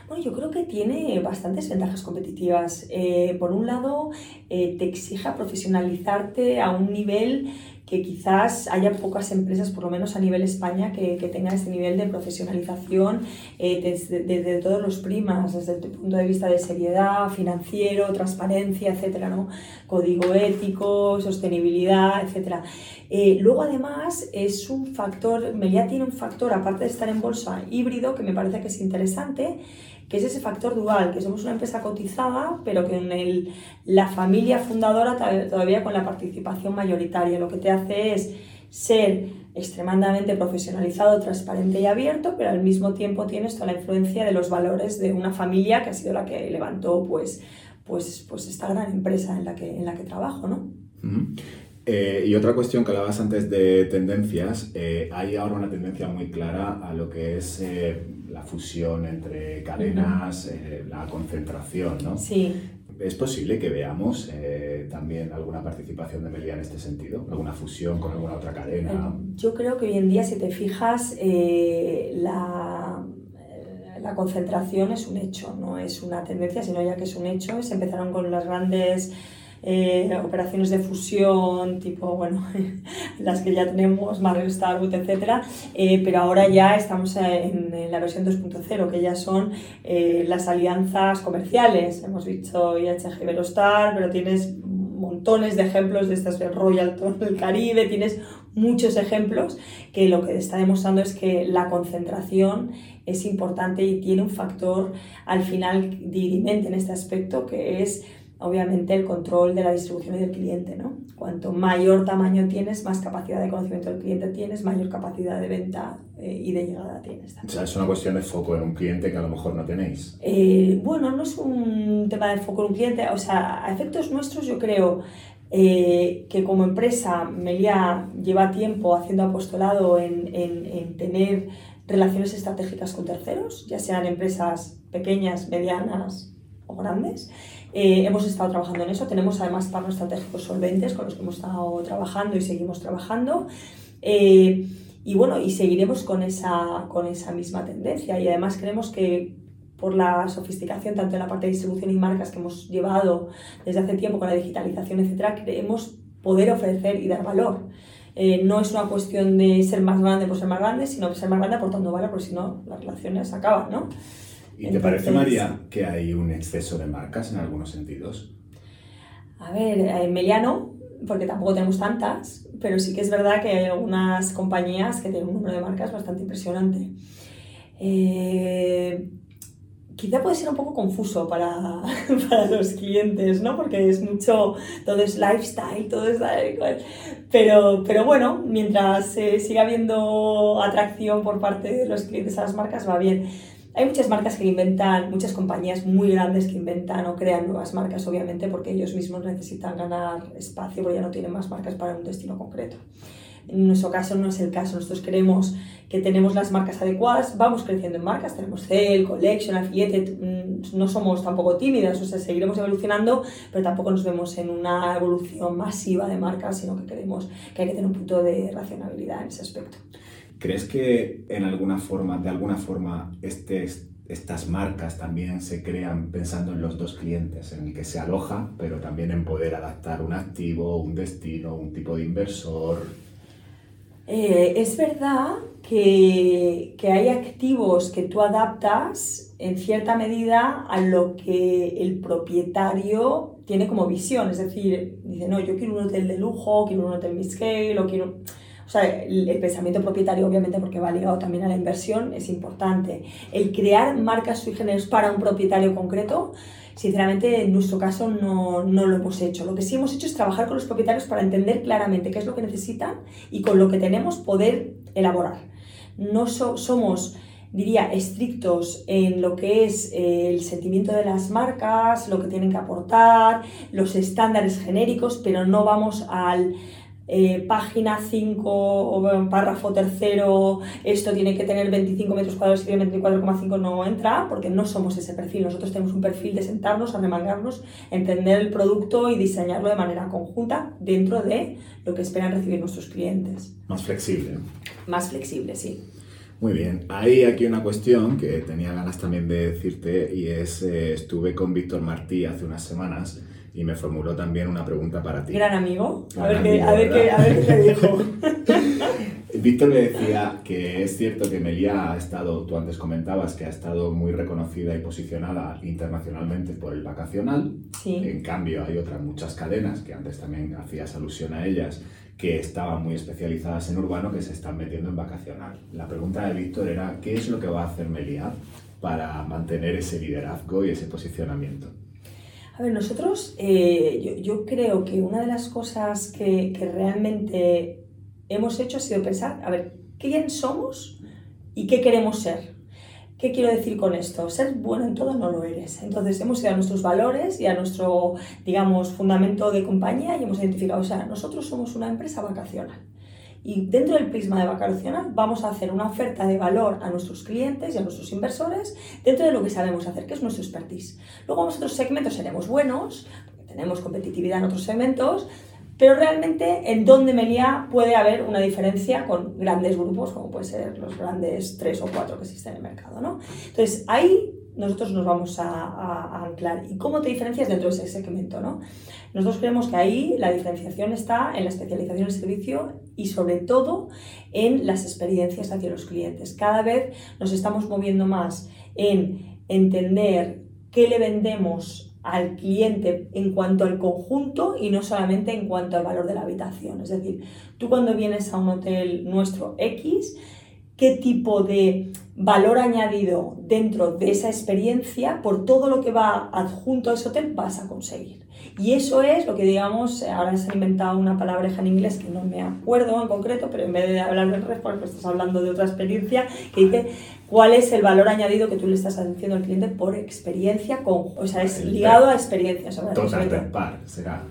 Bueno, yo creo que tiene bastantes ventajas competitivas. Eh, por un lado, eh, te exija profesionalizarte a un nivel que quizás haya pocas empresas, por lo menos a nivel España, que, que tengan este nivel de profesionalización eh, desde, todos los primas, desde el punto de vista de seriedad, financiero, transparencia, etcétera, ¿no? Código ético, sostenibilidad, etcétera. Eh, luego, además, es un factor, Melia tiene un factor, aparte de estar en bolsa, híbrido, que me parece que es interesante, que es ese factor dual, que somos una empresa cotizada, pero que en el, la familia fundadora todavía con la participación mayoritaria. Lo que te hace es ser extremadamente profesionalizado, transparente y abierto, pero al mismo tiempo tienes toda la influencia de los valores de una familia que ha sido la que levantó pues, pues, pues esta gran empresa en la que, en la que trabajo. ¿no? Eh, y otra cuestión que hablabas antes de tendencias, eh, hay ahora una tendencia muy clara a lo que es eh, la fusión entre cadenas, la concentración, ¿no? Sí. ¿Es posible que veamos también alguna participación de Melia en este sentido? ¿Alguna fusión con alguna otra cadena? Yo creo que hoy en día, si te fijas, la, la concentración es un hecho, no es una tendencia, sino ya que es un hecho. Se empezaron con las grandes eh, operaciones de fusión, tipo, bueno, las que ya tenemos, Mario Starwood, etc. Eh, pero ahora ya estamos en, la versión 2.0, que ya son eh, las alianzas comerciales. Hemos visto IHG Velostar, pero tienes montones de ejemplos de estas de Royalton del Caribe, tienes muchos ejemplos que lo que está demostrando es que la concentración es importante y tiene un factor al final dirimente en este aspecto que es obviamente el control de la distribución y del cliente. ¿no? Cuanto mayor tamaño tienes, más capacidad de conocimiento del cliente tienes, mayor capacidad de venta eh, y de llegada tienes. O sea, es una cuestión de foco en un cliente que a lo mejor no tenéis. Eh, bueno, no es un tema de foco en un cliente, o sea, a efectos nuestros yo creo eh, que como empresa Melia lleva tiempo haciendo apostolado en, en, en tener relaciones estratégicas con terceros, ya sean empresas pequeñas, medianas o grandes. Eh, hemos estado trabajando en eso, tenemos además partners estratégicos solventes con los que hemos estado trabajando y seguimos trabajando. Eh, y bueno, y seguiremos con esa, con esa misma tendencia. Y además creemos que por la sofisticación tanto en la parte de distribución y marcas que hemos llevado desde hace tiempo con la digitalización, etcétera, creemos poder ofrecer y dar valor. Eh, no es una cuestión de ser más grande por ser más grande, sino ser más grande aportando valor, porque si no, las relaciones acaban, ¿no? ¿Y te parece, María, que hay un exceso de marcas en algunos sentidos? A ver, en Meliano, porque tampoco tenemos tantas, pero sí que es verdad que hay algunas compañías que tienen un número de marcas bastante impresionante. Eh, quizá puede ser un poco confuso para, para, los clientes, ¿no? Porque es mucho, todo es lifestyle, todo es... Pero, pero bueno, mientras eh, siga habiendo atracción por parte de los clientes a las marcas, va bien. Hay muchas marcas que inventan, muchas compañías muy grandes que inventan o crean nuevas marcas, obviamente, porque ellos mismos necesitan ganar espacio, porque ya no tienen más marcas para un destino concreto. En nuestro caso no es el caso, nosotros creemos que tenemos las marcas adecuadas, vamos creciendo en marcas, tenemos Cell, Collection, Affiliate, mm, no somos tampoco tímidas, o sea, seguiremos evolucionando, pero tampoco nos vemos en una evolución masiva de marcas, sino que creemos que hay que tener un punto de racionalidad en ese aspecto. ¿Crees que en alguna forma, de alguna forma, este, estas marcas también se crean pensando en los dos clientes, en el que se aloja, pero también en poder adaptar un activo, un destino, un tipo de inversor? Eh, es verdad que, que, hay activos que tú adaptas en cierta medida a lo que el propietario tiene como visión. Es decir, dice, no, yo quiero un hotel de lujo, quiero un hotel mid-scale, o quiero o sea, el, pensamiento propietario, obviamente, porque va ligado también a la inversión, es importante. El crear marcas sui generis para un propietario concreto, sinceramente, en nuestro caso no, no, lo hemos hecho. Lo que sí hemos hecho es trabajar con los propietarios para entender claramente qué es lo que necesitan y con lo que tenemos poder elaborar. No somos diría, estrictos en lo que es eh, el sentimiento de las marcas, lo que tienen que aportar, los estándares genéricos, pero no vamos al eh, página 5 o párrafo tercero, esto tiene que tener 25 metros cuadrados y tiene 24,5 no entra, porque no somos ese perfil. Nosotros tenemos un perfil de sentarnos, arremangarnos, entender el producto y diseñarlo de manera conjunta dentro de lo que esperan recibir nuestros clientes. Más flexible. Más flexible, sí. Muy bien, hay aquí una cuestión que tenía ganas también de decirte y es, eh, estuve con Víctor Martí hace unas semanas y me formuló también una pregunta para ti. Gran amigo. a, ver qué, a, ver qué, a ver qué dijo. Víctor me decía que es cierto que Melia ha estado, tú antes comentabas, que ha estado muy reconocida y posicionada internacionalmente por el vacacional. Sí. En cambio, hay otras muchas cadenas, que antes también hacías alusión a ellas, que estaban muy especializadas en urbano, que se están metiendo en vacacional. La pregunta de Víctor era, ¿qué es lo que va a hacer Melia para mantener ese liderazgo y ese posicionamiento? A ver, nosotros, eh, yo, creo que una de las cosas que, que, realmente hemos hecho ha sido pensar, a ver, ¿quién somos y qué queremos ser? ¿Qué quiero decir con esto? Ser bueno en todo no lo eres. Entonces hemos ido a nuestros valores y a nuestro, digamos, fundamento de compañía y hemos identificado, o sea, nosotros somos una empresa vacacional y dentro del prisma de vacacional vamos a hacer una oferta de valor a nuestros clientes y a nuestros inversores dentro de lo que sabemos hacer, que es nuestro expertise. Luego en otros segmentos seremos buenos, tenemos competitividad en otros segmentos, pero realmente en donde Melia puede haber una diferencia con grandes grupos, como pueden ser los grandes tres o cuatro que existen en el mercado. ¿no? Entonces ahí nosotros nos vamos a, anclar. ¿Y cómo te diferencias dentro de ese segmento? ¿no? Nosotros creemos que ahí la diferenciación está en la especialización del servicio y sobre todo en las experiencias hacia los clientes. Cada vez nos estamos moviendo más en entender qué le vendemos al cliente en cuanto al conjunto y no solamente en cuanto al valor de la habitación. Es decir, tú cuando vienes a un hotel nuestro X, qué tipo de valor añadido dentro de esa experiencia por todo lo que va adjunto a ese hotel vas a conseguir. Y eso es lo que, digamos, ahora se ha inventado una palabra en inglés que no me acuerdo en concreto, pero en vez de hablar del REST, pues estás hablando de otra experiencia que dice cuál es el valor añadido que tú le estás diciendo al cliente por experiencia, con, o sea, es ligado a experiencia. Sobre Total será.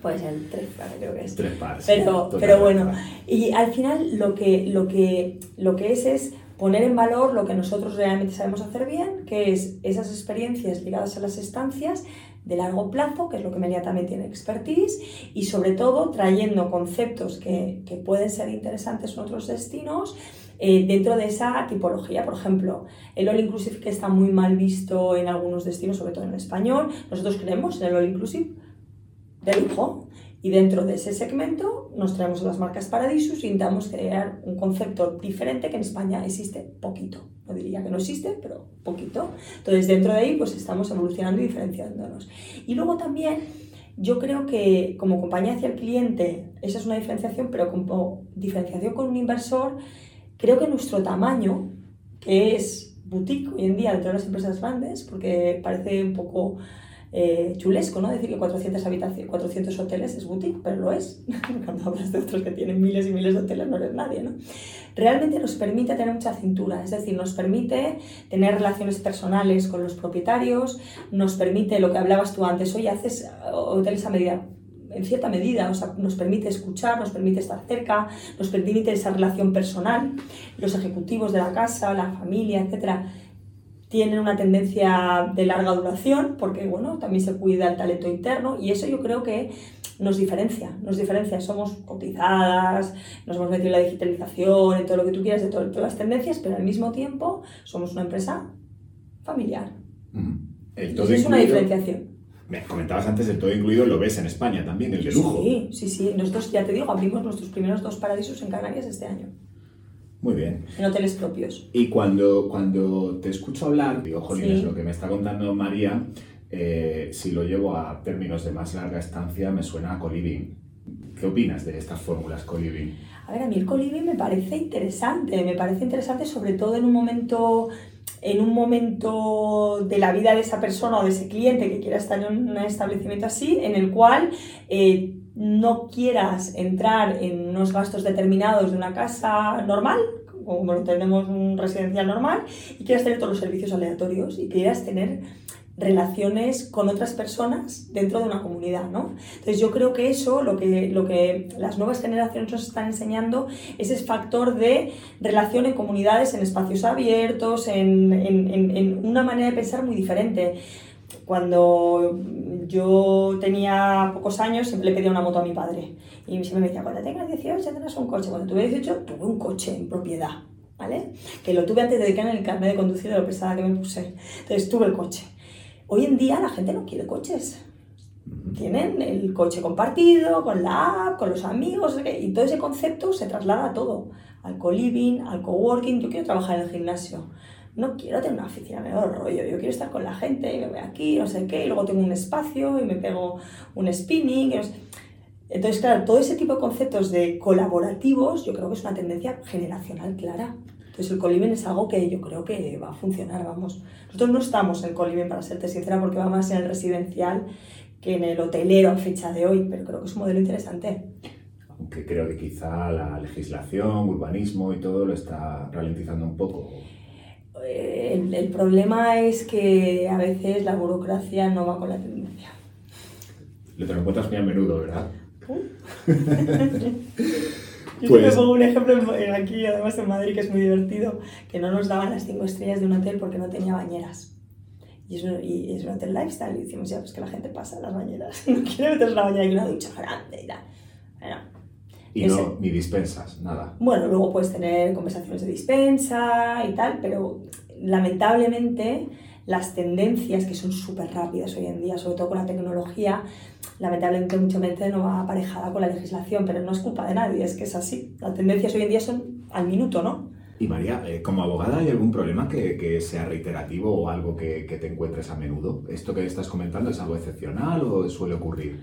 Pues el tres par, creo que es. Tres par, pero, pero bueno, y al final lo que, lo, que, lo que es es poner en valor lo que nosotros realmente sabemos hacer bien, que es esas experiencias ligadas a las estancias de largo plazo, que es lo que Melia también tiene expertise, y sobre todo trayendo conceptos que, que pueden ser interesantes en otros destinos eh, dentro de esa tipología. Por ejemplo, el All Inclusive que está muy mal visto en algunos destinos, sobre todo en español, nosotros creemos en el All Inclusive de lujo. Y dentro de ese segmento nos traemos las marcas Paradisus y intentamos crear un concepto diferente que en España existe poquito. No diría que no existe, pero poquito. Entonces, dentro de ahí, pues estamos evolucionando y diferenciándonos. Y luego también, yo creo que como compañía hacia el cliente, esa es una diferenciación, pero como diferenciación con un inversor, creo que nuestro tamaño, que es boutique hoy en día dentro de las empresas grandes, porque parece un poco eh, chulesco, ¿no? Decir que 400, habitaciones, 400 hoteles es boutique, pero lo es. Cuando hablas de otros que tienen miles y miles de hoteles no eres nadie, ¿no? Realmente nos permite tener mucha cintura, es decir, nos permite tener relaciones personales con los propietarios, nos permite lo que hablabas tú antes, oye, haces hoteles a medida en cierta medida, o sea, nos permite escuchar, nos permite estar cerca, nos permite esa relación personal. Los ejecutivos de la casa, la familia, etcétera, tienen una tendencia de larga duración porque bueno, también se cuida el talento interno y eso yo creo que nos diferencia, nos diferencia, somos cotizadas, nos hemos metido en la digitalización, en todo lo que tú quieras, de todas las tendencias, pero al mismo tiempo somos una empresa familiar. es una diferenciación. Me comentabas antes el todo incluido, lo ves en España también, el de lujo. Sí, sí, sí. Nosotros, ya te digo, abrimos nuestros primeros dos paradisos en Canarias este año. Muy bien. En hoteles propios. Y cuando, cuando te escucho hablar, digo, jolines, lo que me está contando María, eh, si lo llevo a términos de más larga estancia, me suena a coliving. ¿Qué opinas de estas fórmulas coliving? A ver, a mí el coliving me parece interesante, me parece interesante sobre todo en un momento en un momento de la vida de esa persona o de ese cliente que quiera estar en un establecimiento así, en el cual eh, no quieras entrar en unos gastos determinados de una casa normal, como lo tenemos un residencial normal, y quieras tener todos los servicios aleatorios y quieras tener relaciones con otras personas dentro de una comunidad, ¿no? Entonces yo creo que eso, lo que, lo que las nuevas generaciones nos están enseñando, es ese factor de relación en comunidades, en espacios abiertos, en, en, en una manera de pensar muy diferente. Cuando yo tenía pocos años, siempre le pedía una moto a mi padre. Y siempre me decía, cuando tengas 18 tendrás un coche. Cuando tuve 18, tuve un coche en propiedad, ¿vale? Que lo tuve antes de que en el carnet de conducir de lo pesada que me puse. Entonces tuve el coche. Hoy en día la gente no quiere coches. Tienen el coche compartido, con la app, con los amigos, y todo ese concepto se traslada a todo. Al co-living, al co-working. Yo quiero trabajar en el gimnasio no quiero tener una oficina, me da rollo, yo quiero estar con la gente y me voy aquí, no sé qué, y luego tengo un espacio y me pego un spinning. Entonces, claro, todo ese tipo de conceptos de colaborativos yo creo que es una tendencia generacional clara. Entonces el coliving es algo que yo creo que va a funcionar, vamos. Nosotros no estamos en el coliving, para serte sincera, porque va más en el residencial que en el hotelero a fecha de hoy, pero creo que es un modelo interesante. Aunque creo que quizá la legislación, urbanismo y todo lo está ralentizando un poco. Eh, el, problema es que a veces la burocracia no va con la tendencia. Lo te lo encuentras muy a menudo, ¿verdad? Yo pues... pongo un ejemplo aquí, además en Madrid, que es muy divertido, que no nos daban las cinco estrellas de un hotel porque no tenía bañeras. Y es, un, y es un hotel lifestyle. Y decimos, ya, pues que la gente pasa las bañeras. No quiere meterse la bañera y una ducha grande y tal. Bueno, y no, ni dispensas, nada. Bueno, luego puedes tener conversaciones de dispensa y tal, pero lamentablemente las tendencias que son súper rápidas hoy en día, sobre todo con la tecnología, lamentablemente mucha gente no va aparejada con la legislación, pero no es culpa de nadie, es que es así. Las tendencias hoy en día son al minuto, ¿no? Y María, eh, como abogada, ¿hay algún problema que, que sea reiterativo o algo que, que, te encuentres a menudo? ¿Esto que estás comentando es algo excepcional o suele ocurrir?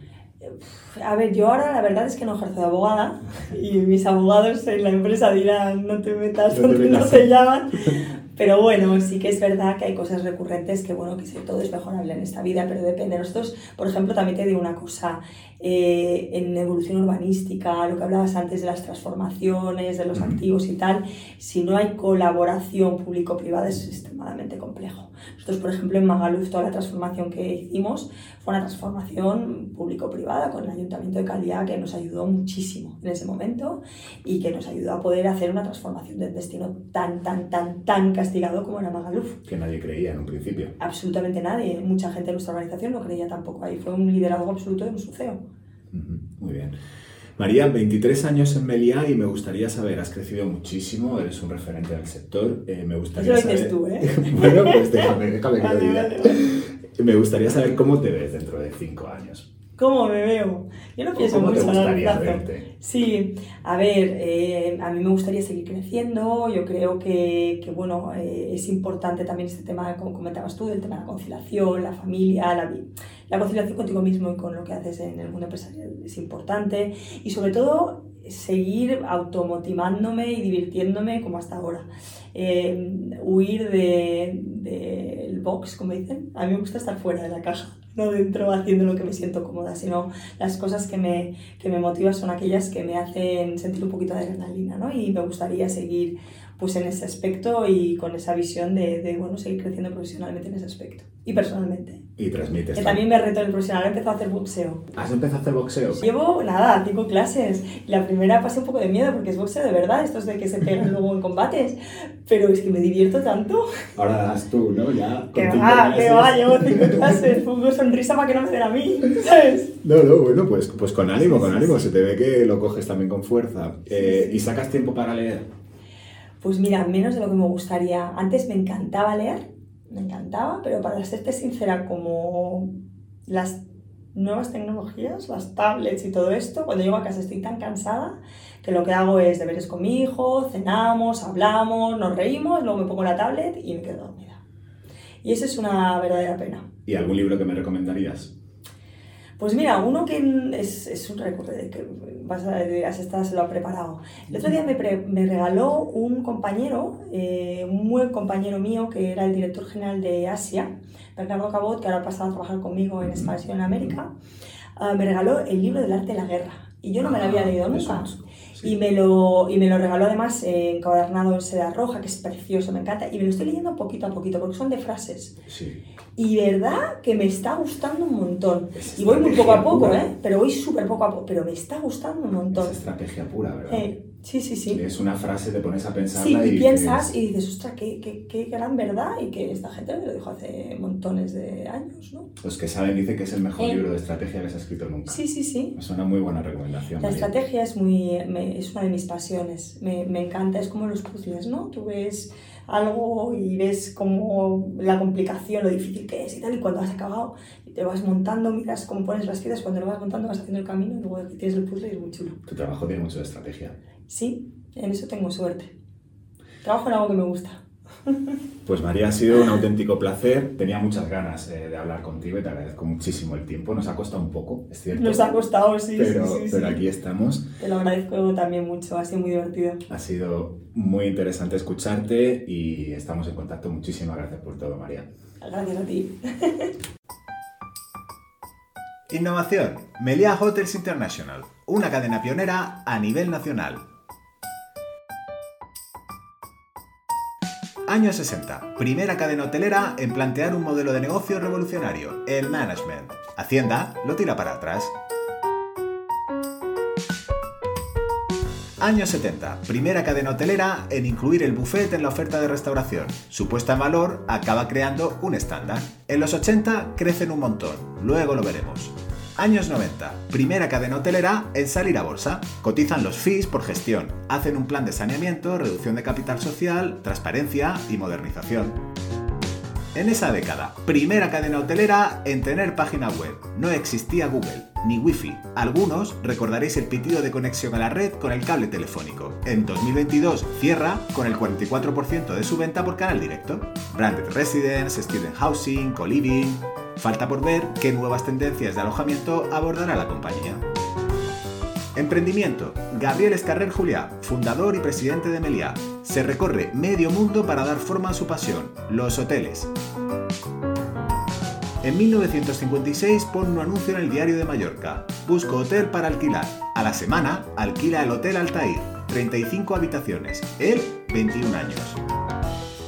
A ver, yo ahora la verdad es que no ejerzo de abogada y mis abogados en la empresa dirán no te metas donde no se llaman, pero bueno, sí que es verdad que hay cosas recurrentes que, bueno, que todo es mejorable en esta vida, pero depende. Nosotros, por ejemplo, también te digo una cosa, eh, en evolución urbanística, lo que hablabas antes de las transformaciones, de los activos y tal, si no hay colaboración público-privada es extremadamente complejo. Nosotros, por ejemplo, en Magaluf, toda la transformación que hicimos fue una transformación público-privada con el Ayuntamiento de Calidad que nos ayudó muchísimo en ese momento y que nos ayudó a poder hacer una transformación del destino tan, tan, tan, tan castigado como era Magaluf. Que nadie creía en un principio. Absolutamente nadie. Mucha gente de nuestra organización no creía tampoco ahí. Fue un liderazgo absoluto de un suceo. Muy bien. María, 23 años en Meliá y me gustaría saber, has crecido muchísimo, eres un referente del sector. Eh, me gustaría Eso lo dices tú, ¿eh? bueno, pues déjame, déjame que lo diga. Me gustaría saber cómo te ves dentro de 5 años. ¿Cómo me veo? Yo no pienso ¿Cómo mucho te gustaría verte? Sí, a ver, eh, a mí me gustaría seguir creciendo. Yo creo que, que bueno, eh, es importante también este tema, como comentabas tú, del tema de la conciliación, la familia, la, la conciliación contigo mismo y con lo que haces en el mundo empresarial es importante. Y sobre todo, seguir automotivándome y divirtiéndome como hasta ahora. Eh, huir del de, box, como dicen. A mí me gusta estar fuera de la caja no dentro haciendo lo que me siento cómoda, sino las cosas que me, que me motivan son aquellas que me hacen sentir un poquito de adrenalina, ¿no? Y me gustaría seguir pues en ese aspecto y con esa visión de, de bueno, seguir creciendo profesionalmente en ese aspecto y personalmente. Y transmites. Que también me reto en el profesional, he empezado a hacer boxeo. ¿Has empezado a hacer boxeo? Llevo, nada, cinco clases. La primera pasé un poco de miedo porque es boxeo de verdad, esto es de que se pegan luego en combates. Pero es que me divierto tanto. Ahora das tú, ¿no? Ya. Que va, que va, llevo cinco clases. Pongo sonrisa para que no me den a mí, ¿sabes? No, no, bueno, pues, pues con ánimo, con ánimo. Se te ve que lo coges también con fuerza. Eh, ¿Y sacas tiempo para leer? Pues mira, menos de lo que me gustaría. Antes me encantaba leer me encantaba, pero para serte sincera, como las nuevas tecnologías, las tablets y todo esto, cuando llego a casa estoy tan cansada que lo que hago es deberes con mi hijo, cenamos, hablamos, nos reímos, luego me pongo la tablet y me quedo dormida. Y eso es una verdadera pena. ¿Y algún libro que me recomendarías? Pues mira, uno que es, es un recuerdo que vas a dirás, esta se lo ha preparado. El otro día me, me regaló un compañero, eh, un buen compañero mío, que era el director general de Asia, Bernardo Cabot, que ahora ha pasado a trabajar conmigo en Expansión en América, uh, me regaló el libro del arte de la guerra Y yo no me la había Ah, leído nunca. Sí. Y me, lo, y me lo regaló además eh, encadernado en seda roja, que es precioso, me encanta. Y me lo estoy leyendo poquito a poquito, porque son de frases. Sí. Y verdad que me está gustando un montón. Es Y voy muy poco a poco, pura. ¿eh? Pero voy súper poco a poco. Pero me está gustando un montón. Es estrategia pura, ¿verdad? Eh, sí, sí, sí. Es una frase, te pones a Sí, pensarla y y, piensas y dices, ostras, qué, qué, qué gran verdad y que esta gente me lo dijo hace montones de años, ¿no? Los que saben dicen que es el mejor Eh. libro de estrategia que se ha escrito nunca. Sí, sí, sí. Es una muy buena recomendación. La María. estrategia es, muy, me- es una de mis pasiones, me, me encanta, es como los puzzles, ¿no? Tú ves algo y ves como la complicación, lo difícil que es y tal, y cuando has acabado te vas montando, miras cómo pones las piezas, cuando lo vas montando vas haciendo el camino y luego tienes el puzzle y es muy chulo. Tu trabajo tiene mucho de estrategia. Sí, en eso tengo suerte. Trabajo en algo que me gusta. Pues María, ha sido un auténtico placer. Tenía muchas ganas eh, de hablar contigo y te agradezco muchísimo el tiempo. Nos ha costado un poco, es cierto. Nos ha costado, sí, pero, sí, sí, pero sí. aquí estamos. Te lo agradezco también mucho, ha sido muy divertido. Ha sido muy interesante escucharte y estamos en contacto. Muchísimas gracias por todo, María. Gracias a ti. Innovación. Meliá Hotels International, una cadena pionera a nivel nacional. Años 60. Primera cadena hotelera en plantear un modelo de negocio revolucionario, el management. Hacienda lo tira para atrás. Años 70. Primera cadena hotelera en incluir el buffet en la oferta de restauración. Su puesta en valor acaba creando un estándar. En los 80 crecen un montón. Luego lo veremos. Años 90. Primera cadena hotelera en salir a bolsa. Cotizan los fees por gestión. Hacen un plan de saneamiento, reducción de capital social, transparencia y modernización. En esa década, primera cadena hotelera en tener página web. No existía Google, ni Wi-Fi. Algunos recordaréis el pitido de conexión a la red con el cable telefónico. En 2022 cierra con el 44% de su venta por canal directo. Branded Residence, Student Housing, Co-Living... Falta por ver qué nuevas tendencias de alojamiento abordará la compañía. Emprendimiento. Gabriel Escarrer Juliá, fundador y presidente de Meliá. Se recorre medio mundo para dar forma a su pasión, los hoteles. En 1956 pone un anuncio en el diario de Mallorca. Busco hotel para alquilar. A la semana alquila el Hotel Altair, 35 habitaciones. Él, 21 años.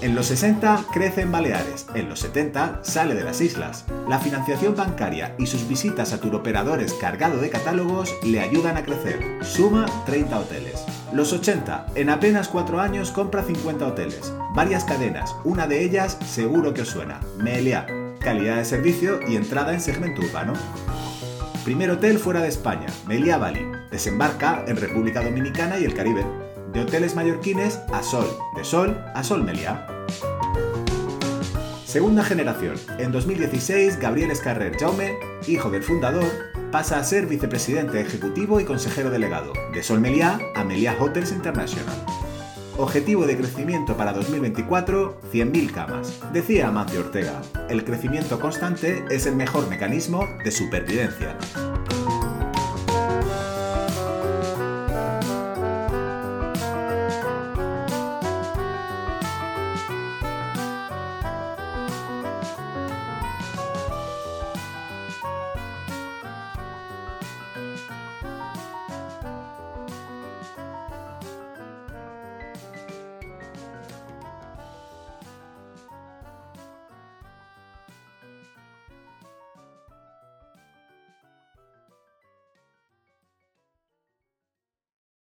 En los 60 crece en Baleares, en los 70 sale de las islas. La financiación bancaria y sus visitas a turoperadores cargado de catálogos le ayudan a crecer. Suma 30 hoteles. Los 80, en apenas 4 años compra 50 hoteles. Varias cadenas, una de ellas seguro que os suena, Meliá. Calidad de servicio y entrada en segmento urbano. Primer hotel fuera de España, Meliá Bali. Desembarca en República Dominicana y el Caribe. De hoteles mallorquines a Sol, de Sol a Sol Meliá. Segunda generación. En 2016, Gabriel Escarrer Jaume, hijo del fundador, pasa a ser vicepresidente ejecutivo y consejero delegado, de Sol Meliá a Meliá Hotels International. Objetivo de crecimiento para 2024, 100.000 camas. Decía Amancio Ortega, el crecimiento constante es el mejor mecanismo de supervivencia.